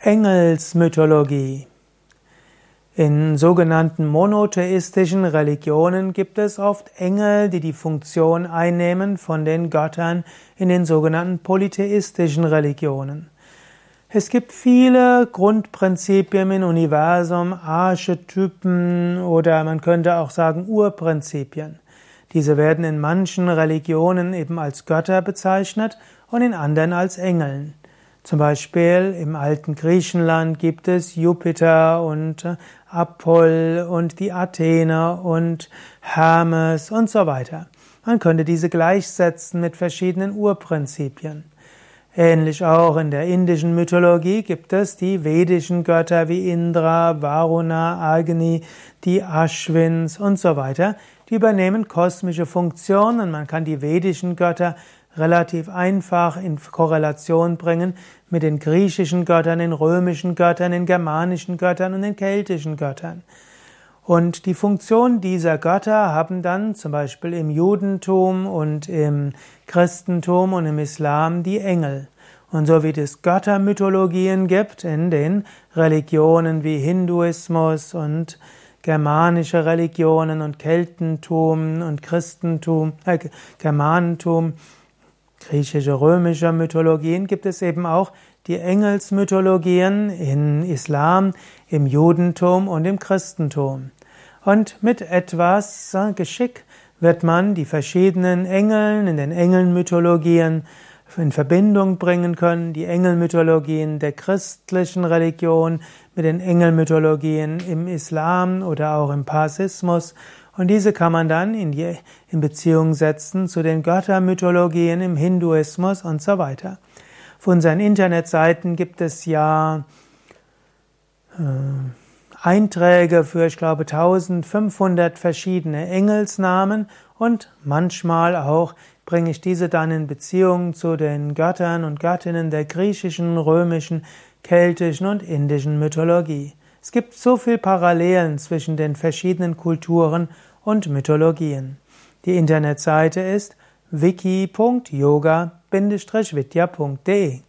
Engelsmythologie. In sogenannten monotheistischen Religionen gibt es oft Engel, die die Funktion einnehmen von den Göttern in den sogenannten polytheistischen Religionen. Es gibt viele Grundprinzipien im Universum, Archetypen oder man könnte auch sagen Urprinzipien. Diese werden in manchen Religionen eben als Götter bezeichnet und in anderen als Engeln. Zum Beispiel im alten Griechenland gibt es Jupiter und äh, Apoll und die Athener und Hermes und so weiter. Man könnte diese gleichsetzen mit verschiedenen Urprinzipien. Ähnlich auch in der indischen Mythologie gibt es die vedischen Götter wie Indra, Varuna, Agni, die Ashwins und so weiter. Die übernehmen kosmische Funktionen. Man kann die vedischen Götter relativ einfach in Korrelation bringen mit den griechischen Göttern, den römischen Göttern, den germanischen Göttern und den keltischen Göttern. Und die Funktion dieser Götter haben dann zum Beispiel im Judentum und im Christentum und im Islam die Engel. Und so wie es Göttermythologien gibt in den Religionen wie Hinduismus und germanische Religionen und Keltentum und Christentum, äh, Germanentum, griechische, römische Mythologien gibt es eben auch die Engelsmythologien im Islam, im Judentum und im Christentum. Und mit etwas Geschick wird man die verschiedenen Engeln in den Engelmythologien in Verbindung bringen können, die Engelmythologien der christlichen Religion mit den Engelmythologien im Islam oder auch im Parsismus und diese kann man dann in, die, in Beziehung setzen zu den Göttermythologien im Hinduismus und so weiter. Auf unseren Internetseiten gibt es ja äh, Einträge für, ich glaube, 1500 verschiedene Engelsnamen und manchmal auch bringe ich diese dann in Beziehung zu den Göttern und Göttinnen der griechischen, römischen, keltischen und indischen Mythologie. Es gibt so viel Parallelen zwischen den verschiedenen Kulturen und Mythologien. Die Internetseite ist wiki.yoga-vidya.de